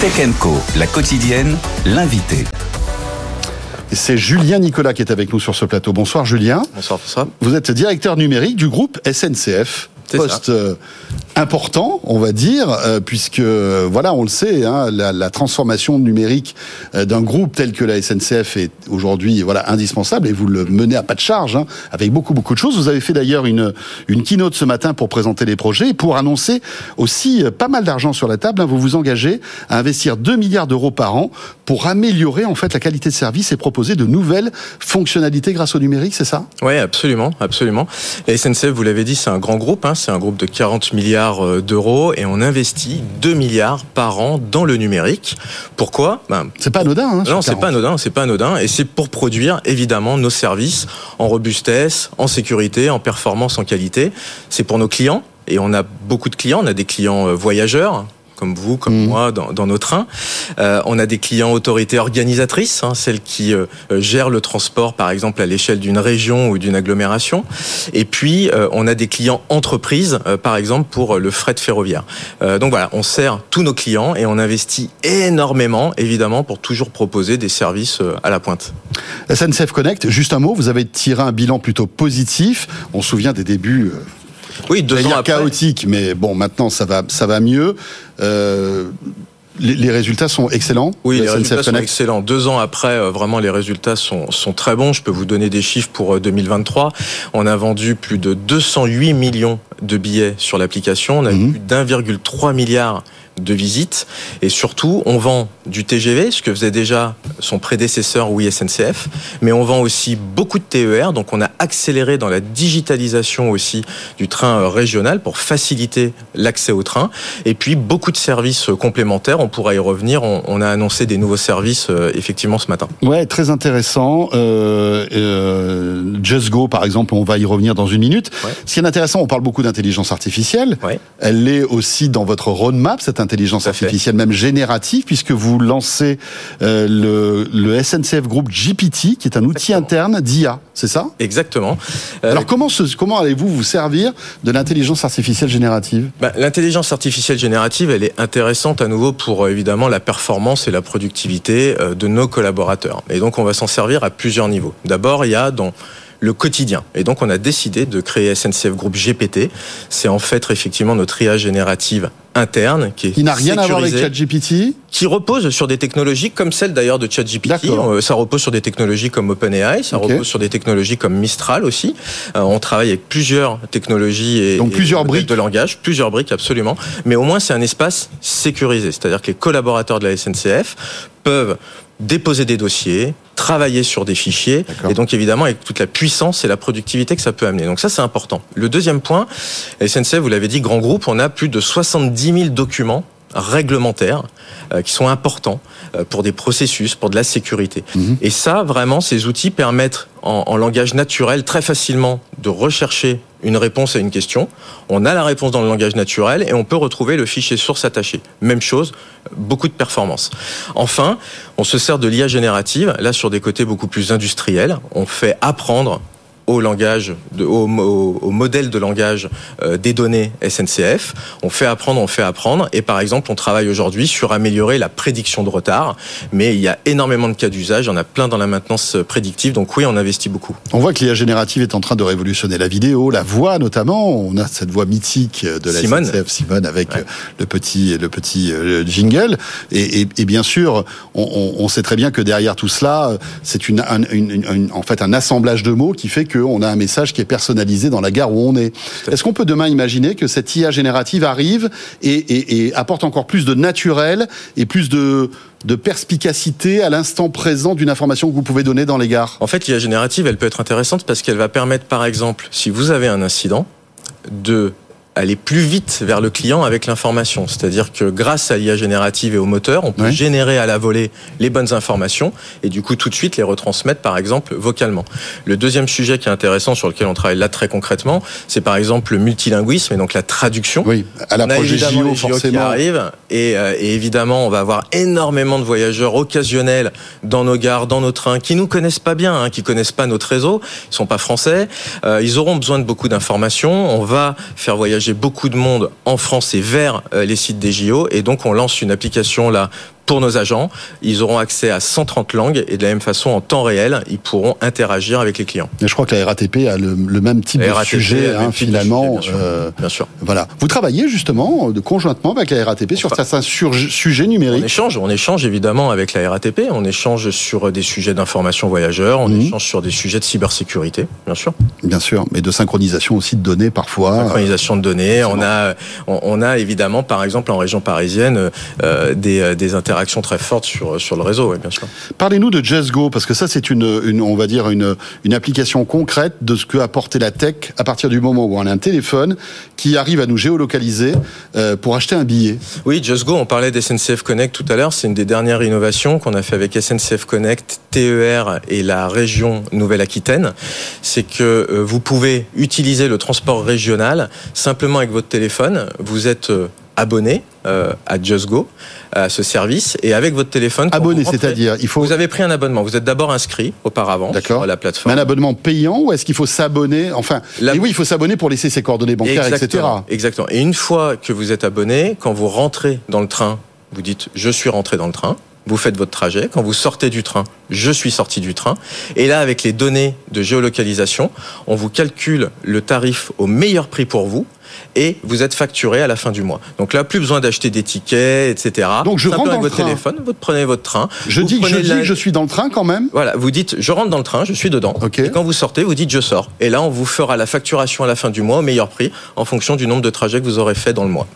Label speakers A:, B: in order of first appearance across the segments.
A: Tech Co, la quotidienne, l'invité.
B: C'est Julien Nicolas qui est avec nous sur ce plateau. Bonsoir Julien.
C: Bonsoir François.
B: Vous êtes directeur numérique du groupe SNCF. Poste euh, important, on va dire, euh, puisque voilà, on le sait, hein, la, la transformation numérique euh, d'un groupe tel que la SNCF est aujourd'hui voilà indispensable et vous le menez à pas de charge, hein, avec beaucoup beaucoup de choses. Vous avez fait d'ailleurs une une keynote ce matin pour présenter les projets et pour annoncer aussi euh, pas mal d'argent sur la table. hein. vous vous engagez à investir 2 milliards d'euros par an pour améliorer en fait la qualité de service et proposer de nouvelles fonctionnalités grâce au numérique, c'est ça?
C: Oui, absolument, absolument. La SNCF, vous l'avez dit, c'est un grand groupe, hein, c'est un groupe de 40 milliards euh, d'euros et on investit 2 milliards par an dans le numérique. Pourquoi? Ben,
B: C'est pas anodin. Hein,
C: Non, c'est
B: 40.
C: pas anodin, c'est pas anodin, et c'est pour produire évidemment nos services en robustesse, en sécurité, en performance, en qualité. C'est pour nos clients, et on a beaucoup de clients. On a des clients euh, voyageurs comme vous, comme
B: Mhm.
C: moi, dans, dans nos trains. Euh, on a des clients autorités organisatrices, hein, celles qui euh, euh, gèrent le transport, par exemple, à l'échelle d'une région ou d'une agglomération. Et puis, euh, on a des clients entreprises, euh, par exemple, pour euh, le fret ferroviaire. Euh, donc voilà, on sert tous nos clients et on investit énormément, évidemment, pour toujours proposer des services euh, à la pointe.
B: SNCF Connect, juste un mot, vous avez tiré un bilan plutôt positif. On se souvient des débuts euh,
C: Oui, deux ans après.
B: chaotiques, mais bon, maintenant ça va, ça va mieux. Euh, les, les résultats sont excellents.
C: Oui, les
B: SNCF
C: résultats sont excellents. Deux ans après, euh, vraiment, les résultats sont, sont très bons. Je peux vous donner des chiffres pour euh, 2023. On a vendu plus de 208 millions de billets sur l'application. On a
B: Mhm.
C: eu plus d'1,3 milliard de visites. Et surtout, on vend du TGV, ce que faisait déjà son prédécesseur, oui, SNCF. Mais on vend aussi beaucoup de TER. Donc, on a accéléré dans la digitalisation aussi du train euh, régional pour faciliter l'accès au train. Et puis, beaucoup de services euh, complémentaires. On pourra y revenir. On, a annoncé des nouveaux services, euh, effectivement, ce matin.
B: Ouais, très intéressant. Euh, euh, Just Go, par exemple, on va y revenir dans une minute.
C: Ouais.
B: Ce qui est intéressant, on parle beaucoup d'intelligence artificielle.
C: Ouais.
B: Elle est aussi dans votre roadmap, cette intelligence
C: Fait.
B: artificielle, même générative, puisque vous lancez euh, le, le SNCF Group GPT, qui est un outil
C: Exactement.
B: interne d'IA, c'est ça?
C: Exactement. Euh,
B: Alors comment, ce- comment allez-vous vous servir de l'intelligence artificielle générative?
C: Bah, L'intelligence artificielle générative, elle est intéressante à nouveau pour euh, évidemment la performance et la productivité de nos collaborateurs. Et donc on va s'en servir à plusieurs niveaux. D'abord, il y a dans le quotidien. Et donc on a décidé de créer SNCF Group GPT. C'est en fait effectivement notre IA générative interne qui est
B: Qui n'a rien à voir avec
C: sécurisée,
B: ChatGPT
C: qui repose sur des technologies comme celle d'ailleurs de ChatGPT. Euh, Ça repose sur des technologies comme OpenAI, ça repose sur des technologies comme Mistral aussi. Euh, on travaille avec plusieurs technologies et
B: Donc plusieurs briques.
C: de langage, plusieurs briques absolument. Mais au moins c'est un espace sécurisé, c'est-à-dire que les collaborateurs de la SNCF peuvent déposer des dossiers, travailler sur des fichiers, et donc évidemment avec toute la puissance et la productivité que ça peut amener. Donc ça c'est important. Le deuxième point, SNCF, vous l'avez dit, grand groupe, on a plus de 70 000 documents réglementaires euh, qui sont importants euh, pour des processus, pour de la sécurité.
B: Mhm.
C: Et ça, vraiment, ces outils permettent en, en langage naturel très facilement de rechercher une réponse à une question. On a la réponse dans le langage naturel et on peut retrouver le fichier source attaché. Même chose, beaucoup de performance. Enfin, on se sert de l'IA générative, là sur des côtés beaucoup plus industriels. On fait apprendre au langage, de, au, au- au modèle de langage euh, des données SNCF. On fait apprendre, on fait apprendre. Et par exemple, on travaille aujourd'hui sur améliorer la prédiction de retard. Mais il y a énormément de cas d'usage. Il y en a plein dans la maintenance prédictive. Donc oui, on investit beaucoup.
B: On voit que l'IA générative est en train de révolutionner la vidéo, la voix notamment. On a cette voix mythique de la
C: Simone.
B: SNCF, Simone, avec
C: Ouais.
B: euh, le petit, le petit euh, jingle. Et, et- et bien sûr, on, on- on sait très bien que derrière tout cela, c'est une, un- une- une- une- en fait un assemblage de mots qui fait qu'on a un message qui est personnalisé dans la gare où on est. Est-ce qu'on peut demain imaginer que cette IA générative arrive et, et- et apporte encore plus de naturel et plus de, de perspicacité à l'instant présent d'une information que vous pouvez donner dans les gares?
C: En fait, l'IA générative, elle peut être intéressante parce qu'elle va permettre, par exemple, si vous avez un incident, de aller plus vite vers le client avec l'information. C'est-à-dire que grâce à l'IA générative et au moteur, on peut générer à la volée les bonnes informations et du coup tout de suite les retransmettre par exemple vocalement. Le deuxième sujet qui est intéressant sur lequel on travaille là très concrètement, c'est par exemple le multilinguisme et donc la traduction.
B: Oui, à
C: On a
B: l'approche des
C: évidemment
B: JO,
C: les JO qui
B: forcément.
C: arrivent et, euh, et évidemment on va avoir énormément de voyageurs occasionnels dans nos gares, dans nos trains, qui nous connaissent pas bien, hein, qui connaissent pas notre réseau, ils sont pas français, Euh, ils auront besoin de beaucoup d'informations. On va faire voyager beaucoup de monde en France et vers les sites des JO. Et donc, on lance une application là pour nos agents. Ils auront accès à 130 langues et de la même façon, en temps réel, ils pourront interagir avec les clients.
B: Et je crois que la RATP a le, même type de sujet, hein, finalement.
C: Euh, bien, sûr,
B: Voilà. Vous travaillez justement de, conjointement avec la RATP sur certains sujets numériques.
C: On échange, on échange évidemment avec la RATP. On échange sur des sujets d'information voyageurs. On mhm. échange sur des sujets de cybersécurité, bien sûr.
B: Bien sûr, mais de synchronisation aussi de données parfois.
C: Synchronisation de données. On a, on, a évidemment, par exemple, en région parisienne, euh, des, des interactions action très forte sur, sur le réseau, bien sûr.
B: Parlez-nous de JustGo, parce que ça, c'est une, une, on va dire, une, une application concrète de ce que apporté la tech à partir du moment où on a un téléphone qui arrive à nous géolocaliser euh, pour acheter un billet.
C: Oui, JustGo, on parlait d'SNCF Connect tout à l'heure, c'est une des dernières innovations qu'on a fait avec SNCF Connect, TER et la région Nouvelle-Aquitaine. C'est que euh, vous pouvez utiliser le transport régional simplement avec votre téléphone. Vous êtes euh, abonné à JustGo, à ce service, et avec votre téléphone.
B: Abonné, c'est-à-dire, il faut.
C: Vous avez pris un abonnement. Vous êtes d'abord inscrit auparavant sur la plateforme.
B: Mais un abonnement payant ou est-ce qu'il faut s'abonner Enfin, et oui, il faut s'abonner pour laisser ses coordonnées bancaires,
C: etc.
B: Exactement.
C: Et une fois que vous êtes abonné, quand vous rentrez dans le train, vous dites je suis rentré dans le train vous faites votre trajet. Quand vous sortez du train, je suis sorti du train. Et là, avec les données de géolocalisation, on vous calcule le tarif au meilleur prix pour vous et vous êtes facturé à la fin du mois. Donc là, plus besoin d'acheter des tickets, etc.
B: Donc je rentre dans
C: votre téléphone, vous prenez votre train.
B: Je dis, que je, je suis dans le train quand même.
C: Voilà, vous dites je rentre dans le train, je suis dedans. Et quand vous sortez, vous dites je sors. Et là, on vous fera la facturation à la fin du mois au meilleur prix en fonction du nombre de trajets que vous aurez fait dans le mois.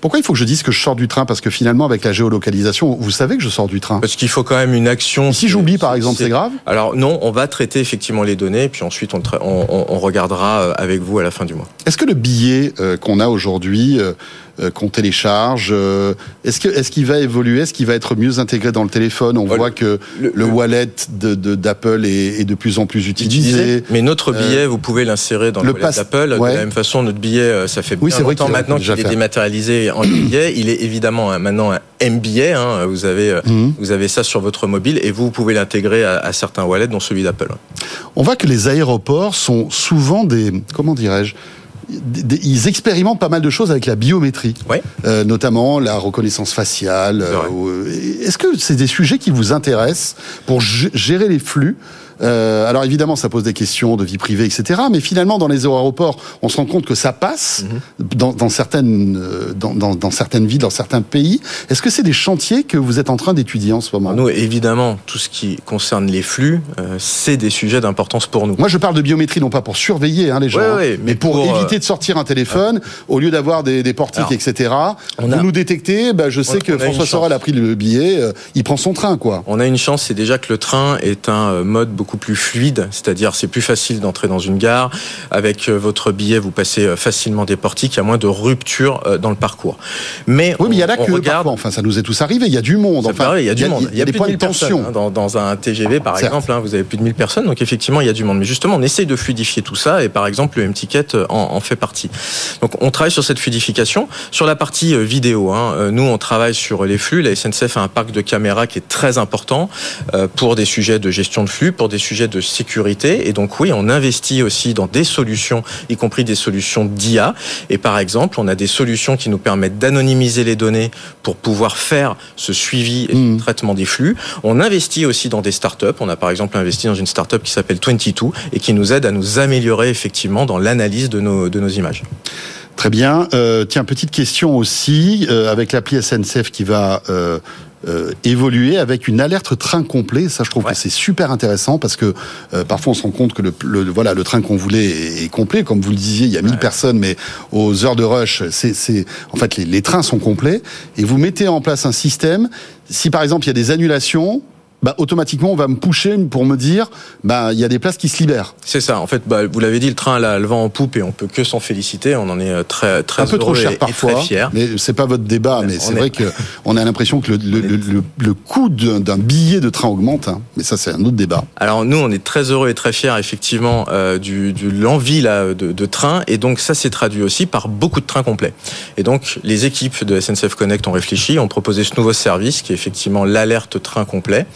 B: Pourquoi il faut que je dise que je sors du train Parce que finalement, avec la géolocalisation, vous savez que je sors du train.
C: Parce qu'il faut quand même une action.
B: si j'oublie, par exemple, c'est grave
C: Alors non, on va traiter effectivement les données, puis ensuite on, on, regardera euh, avec vous à la fin du mois.
B: Est-ce que le billet euh, qu'on a aujourd'hui euh, qu'on télécharge euh, Est-ce que est-ce qu'il va évoluer? Est-ce qu'il va être mieux intégré dans le téléphone? On voit que le, wallet de, d'Apple est, est, de plus en plus utilisé.
C: Mais notre billet, vous pouvez l'insérer dans le, wallet d'Apple. De la même façon, notre billet, ça fait bien oui, c'est longtemps maintenant qu'il est dématérialisé en billet. Il est évidemment maintenant un MBA. Hein, vous avez mhm. vous avez ça sur votre mobile et vous, pouvez l'intégrer à, à certains wallets, dont celui d'Apple.
B: On voit que les aéroports sont souvent des comment dirais-je ils expérimentent pas mal de choses avec la biométrie, euh, notamment la reconnaissance faciale. Euh, est-ce que c'est des sujets qui vous intéressent pour gérer les flux euh, alors évidemment, ça pose des questions de vie privée, etc. Mais finalement, dans les aéroports, on se rend compte que ça passe mhm. dans, dans, certaines, euh, dans, dans, dans, certaines villes, dans certains pays. Est-ce que c'est des chantiers que vous êtes en train d'étudier en ce moment?
C: Nous, évidemment, tout ce qui concerne les flux, euh, c'est des sujets d'importance pour nous.
B: Moi, je parle de biométrie, non pas pour surveiller hein, les gens, hein, mais, pour, éviter de sortir un téléphone, au lieu d'avoir des, des portiques, etc. On vous nous détectez, bah, je sais que François Sorel a pris le billet, il prend son train, quoi.
C: On a une chance, c'est déjà que le train est un mode beaucoup plus fluide, c'est-à-dire c'est plus facile d'entrer dans une gare. Avec euh, votre billet, vous passez euh, facilement des portiques, il y a moins de rupture euh, dans le parcours.
B: Mais oui, mais il y a là que regarde... enfin ça nous est tous arrivé, il y a du monde. Enfin,
C: il y a du monde. Il y a, des points de tension. Hein, dans, un TGV par exemple, hein, vous avez plus de 1000 personnes, donc effectivement il y a du monde. Mais justement, on essaye de fluidifier tout ça et par exemple le M-Ticket en, fait partie. Donc on travaille sur cette fluidification. Sur la partie vidéo, hein, nous on travaille sur les flux. La SNCF a un parc de caméras qui est très important pour des sujets de gestion de flux, pour des sujets de sécurité. Et donc oui, on investit aussi dans des solutions, y compris des solutions d'IA. Et par exemple, on a des solutions qui nous permettent d'anonymiser les données pour pouvoir faire ce suivi et ce hmm. traitement des flux. On investit aussi dans des startups. On a par exemple investi dans une startup qui s'appelle 22 et qui nous aide à nous améliorer effectivement dans l'analyse de nos, de nos images.
B: Très bien. Euh, tiens, petite question aussi, euh, avec l'appli SNCF qui va euh, euh, évoluer avec une alerte train complet. Ça, je trouve que c'est super intéressant parce que euh, parfois on se rend compte que le, voilà le train qu'on voulait est, complet. Comme vous le disiez, il y a 1000 personnes, mais aux heures de rush, c'est en fait les, les trains sont complets. Et vous mettez en place un système. Si par exemple il y a des annulations, bah, automatiquement, on va me pousser pour me dire, bah, il y a des places qui se libèrent.
C: C'est ça. En fait, bah, vous l'avez dit, le train a le vent en poupe et on peut que s'en féliciter. On en est euh, très, très
B: un peu trop cher parfois.
C: Très fier.
B: Mais c'est pas votre débat, mais c'est vrai que on a l'impression que le, le, le, coût d'un billet de train augmente. Hein. Mais ça, c'est un autre débat.
C: Alors nous, on est très heureux et très fiers, effectivement, euh, du, du l'envie là de, de train. Et donc ça s'est traduit aussi par beaucoup de trains complets. Et donc les équipes de SNCF Connect ont réfléchi, ont proposé ce nouveau service qui est effectivement l'alerte train complet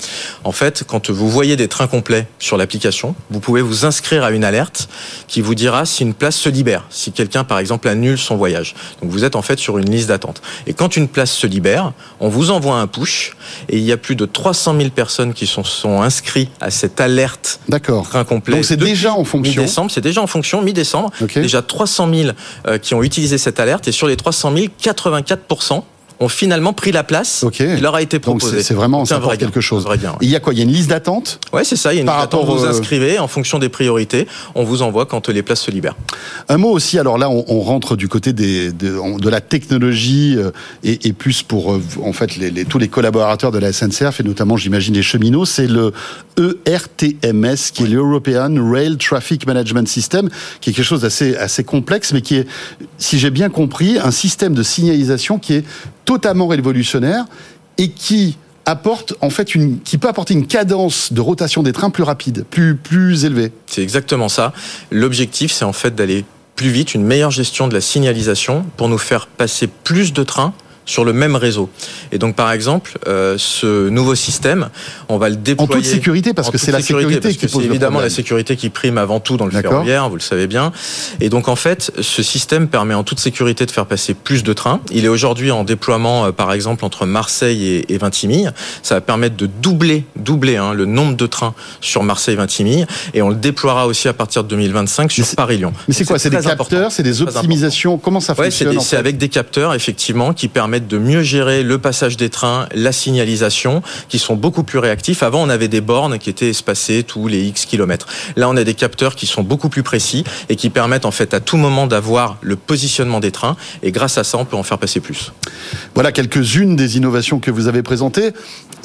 C: En fait, quand vous voyez des trains complets sur l'application, vous pouvez vous inscrire à une alerte qui vous dira si une place se libère, si quelqu'un par exemple annule son voyage. Donc vous êtes en fait sur une liste d'attente. Et quand une place se libère, on vous envoie un push et il y a plus de 300 000 personnes qui sont, sont inscrits à cette alerte
B: D'accord.
C: train complet.
B: Donc c'est déjà en fonction.
C: Mi-décembre, c'est déjà en fonction, mi-décembre. Déjà 300 000 euh, qui ont utilisé cette alerte et sur les 300 000, 84% ont finalement pris la place
B: Ok.
C: qui leur a été proposée.
B: c'est vraiment ça
C: vrai gain,
B: quelque chose.
C: un vrai gain, ouais.
B: Et Il y a quoi? Il y a une liste d'attente?
C: Ouais, c'est ça. Il y a une
B: Par
C: liste d'attente, vous
B: au-
C: inscrivez en fonction des priorités. On vous envoie quand les places se libèrent.
B: Un mot aussi, alors là, on, on rentre du côté des, de, la technologie euh, et, et plus pour euh, en fait les, les- tous les collaborateurs de la SNCF et notamment, j'imagine, les cheminots, c'est le ERTMS qui est l'European Rail Traffic Management System, qui est quelque chose d'assez assez complexe, mais qui est, si j'ai bien compris, un système de signalisation qui est totalement révolutionnaire et qui apporte en fait une, qui peut apporter une cadence de rotation des trains plus rapide, plus plus élevée.
C: C'est exactement ça. L'objectif, c'est en fait d'aller plus vite, une meilleure gestion de la signalisation pour nous faire passer plus de trains sur le même réseau. Et donc, par exemple, euh, ce nouveau système, on va le
B: En
C: déployer
B: toute sécurité, parce
C: en
B: que c'est la sécurité
C: parce
B: qui
C: que
B: pose
C: c'est
B: le
C: évidemment la sécurité qui prime avant tout dans le ferroviaire, vous le savez bien. Et donc en fait, ce système permet en toute sécurité de faire passer plus de trains. Il est aujourd'hui en déploiement, euh, par exemple, entre Marseille et, et Vintimille. Ça va permettre de doubler, doubler hein, le nombre de trains sur Marseille-Vintimille, et on le déploiera aussi à partir de 2025 sur Paris-Lyon.
B: Mais c'est quoi C'est des capteurs, c'est des optimisations. Comment ça
C: Ouais, c'est
B: fonctionne en
C: c'est
B: fait
C: avec des capteurs, effectivement, qui permettent de mieux gérer le passage des trains, la signalisation, qui sont beaucoup plus réactifs. Avant, on avait des bornes qui étaient espacées tous les X kilomètres. Là, on a des capteurs qui sont beaucoup plus précis et qui permettent, en fait, à tout moment d'avoir le positionnement des trains. Et grâce à ça, on peut en faire passer plus.
B: Voilà quelques-unes des innovations que vous avez présentées.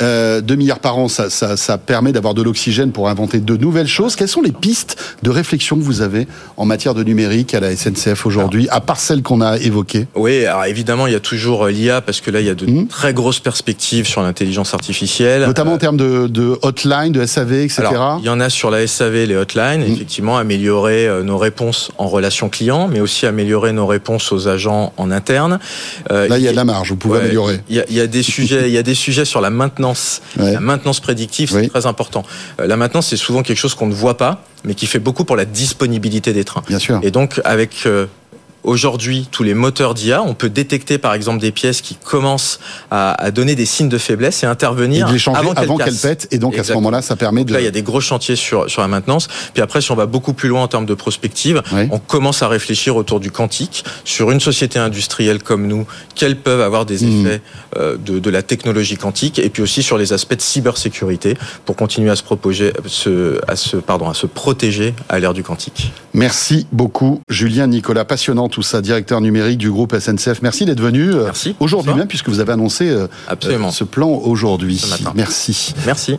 B: Euh, 2 milliards par an, ça, ça, ça permet d'avoir de l'oxygène pour inventer de nouvelles choses. Quelles sont les pistes de réflexion que vous avez en matière de numérique à la SNCF aujourd'hui, à part celles qu'on a évoquées
C: Oui, alors évidemment, il y a toujours euh, l'IA parce que là, il y a de
B: Mhm.
C: très grosses perspectives sur l'intelligence artificielle.
B: Notamment en termes de, de hotline, de SAV, etc.
C: Alors, il y en a sur la SAV, les hotlines,
B: Mm.
C: effectivement, améliorer euh, nos réponses en relation client, mais aussi améliorer nos réponses aux agents en interne. Euh,
B: Là, il y a de la marge, vous pouvez
C: Ouais,
B: améliorer.
C: Il y a, il y a des sujets, il y a des sujets sur la maintenance.
B: Ouais.
C: La maintenance prédictive, c'est
B: Oui.
C: très important. Euh, la maintenance, c'est souvent quelque chose qu'on ne voit pas, mais qui fait beaucoup pour la disponibilité des trains.
B: Bien sûr.
C: Et donc, avec euh, aujourd'hui tous les moteurs d'IA, on peut détecter par exemple des pièces qui commencent à, à donner des signes de faiblesse et
B: Et
C: intervenir
B: de les changer
C: avant qu'elles
B: avant qu'elles
C: cassent.
B: pètent. Et donc, à ce moment-là, ça permet
C: Donc
B: de.
C: là, il y a des gros chantiers sur, sur la maintenance. Puis après, si on va beaucoup plus loin en termes de prospective,
B: Oui.
C: on commence à réfléchir autour du quantique, sur une société industrielle comme nous, quels peuvent avoir des
B: Mhm.
C: effets euh, de, de la technologie quantique, et puis aussi sur les aspects de cybersécurité pour continuer à se, proposer, se, à se, pardon, à se protéger à l'ère du quantique.
B: Merci beaucoup, Julien Nicolas. Passionnant tout ça, directeur numérique du groupe SNCF. Merci d'être venu euh, aujourd'hui même, puisque vous avez annoncé euh,
C: Absolument.
B: euh, ce plan aujourd'hui. Merci.
C: Merci.